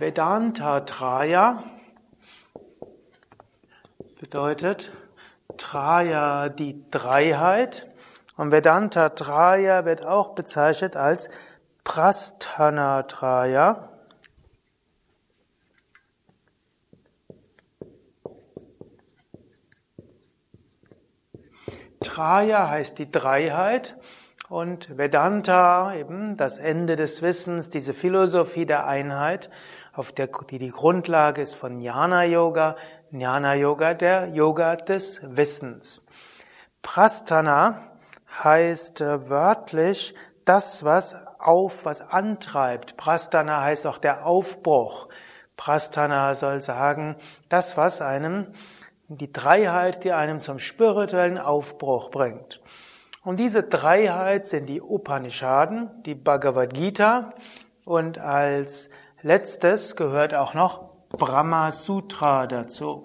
Vedanta Traya bedeutet Traya die Dreiheit und Vedanta Traya wird auch bezeichnet als Prasthana Traya. Traya heißt die Dreiheit und Vedanta eben das Ende des Wissens, diese Philosophie der Einheit, auf der die die Grundlage ist von Jnana Yoga, Jnana Yoga der Yoga des Wissens. Prasthana heißt äh, wörtlich das, was auf, was antreibt. Prasthana heißt auch der Aufbruch. Prasthana soll sagen, das, was einem die Dreiheit, die einem zum spirituellen Aufbruch bringt. Und diese Dreiheit sind die Upanishaden, die Bhagavad Gita und als letztes gehört auch noch Brahma Sutra dazu.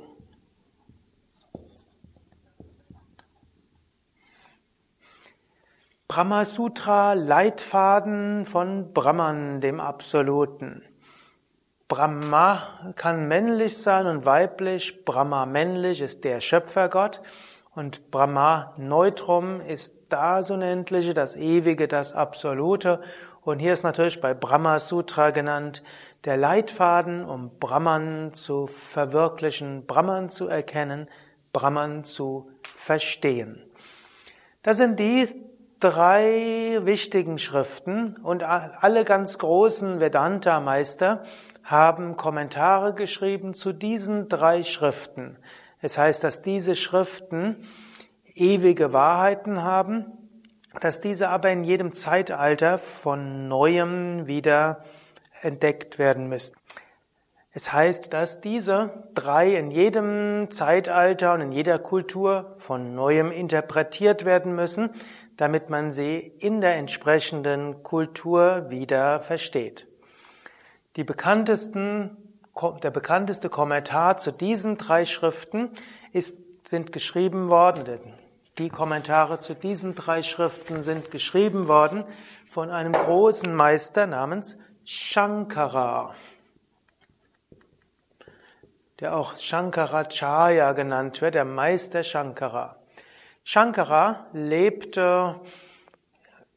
Brahma Sutra, Leitfaden von Brahman, dem Absoluten. Brahma kann männlich sein und weiblich. Brahma männlich ist der Schöpfergott und Brahma Neutrum ist das Unendliche, das Ewige, das Absolute. Und hier ist natürlich bei Brahma Sutra genannt der Leitfaden, um Brahman zu verwirklichen, Brahman zu erkennen, Brahman zu verstehen. Das sind die drei wichtigen Schriften und alle ganz großen Vedanta-Meister haben Kommentare geschrieben zu diesen drei Schriften. Es heißt, dass diese Schriften ewige Wahrheiten haben, dass diese aber in jedem Zeitalter von neuem wieder entdeckt werden müssen. Es heißt, dass diese drei in jedem Zeitalter und in jeder Kultur von neuem interpretiert werden müssen, damit man sie in der entsprechenden Kultur wieder versteht. Die bekanntesten, der bekannteste Kommentar zu diesen drei Schriften ist, sind geschrieben worden, die Kommentare zu diesen drei Schriften sind geschrieben worden von einem großen Meister namens Shankara, der auch Shankaracharya genannt wird, der Meister Shankara. Shankara lebte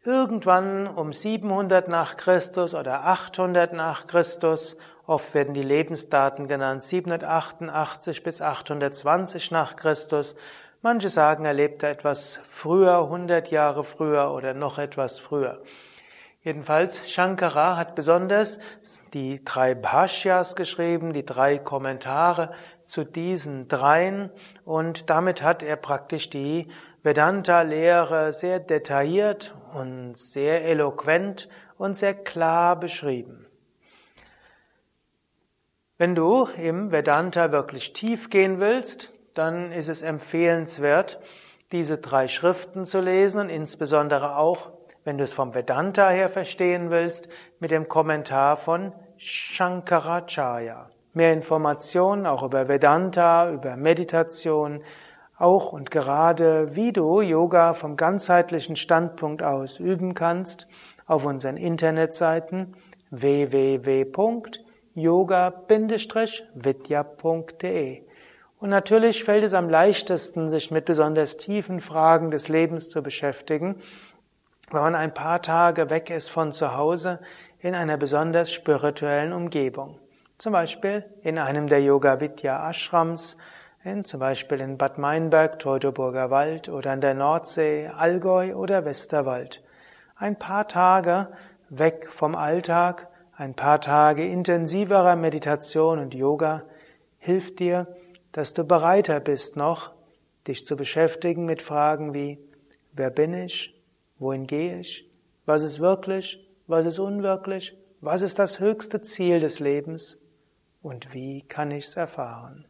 irgendwann um 700 nach Christus oder 800 nach Christus, oft werden die Lebensdaten genannt, 788 bis 820 nach Christus. Manche sagen, er lebte etwas früher, 100 Jahre früher oder noch etwas früher. Jedenfalls, Shankara hat besonders die drei Bhashyas geschrieben, die drei Kommentare zu diesen dreien und damit hat er praktisch die Vedanta-Lehre sehr detailliert und sehr eloquent und sehr klar beschrieben. Wenn du im Vedanta wirklich tief gehen willst, dann ist es empfehlenswert, diese drei Schriften zu lesen und insbesondere auch, wenn du es vom Vedanta her verstehen willst, mit dem Kommentar von Shankaracharya. Mehr Informationen auch über Vedanta, über Meditation, auch und gerade wie du Yoga vom ganzheitlichen Standpunkt aus üben kannst, auf unseren Internetseiten www.yoga-vidya.de. Und natürlich fällt es am leichtesten, sich mit besonders tiefen Fragen des Lebens zu beschäftigen, wenn man ein paar Tage weg ist von zu Hause in einer besonders spirituellen Umgebung. Zum Beispiel in einem der Yoga Vidya Ashrams, in, zum Beispiel in Bad Meinberg, Teutoburger Wald oder an der Nordsee, Allgäu oder Westerwald. Ein paar Tage weg vom Alltag, ein paar Tage intensiverer Meditation und Yoga hilft dir, dass du bereiter bist noch, dich zu beschäftigen mit Fragen wie, wer bin ich? Wohin gehe ich? Was ist wirklich? Was ist unwirklich? Was ist das höchste Ziel des Lebens? und wie kann ich es erfahren?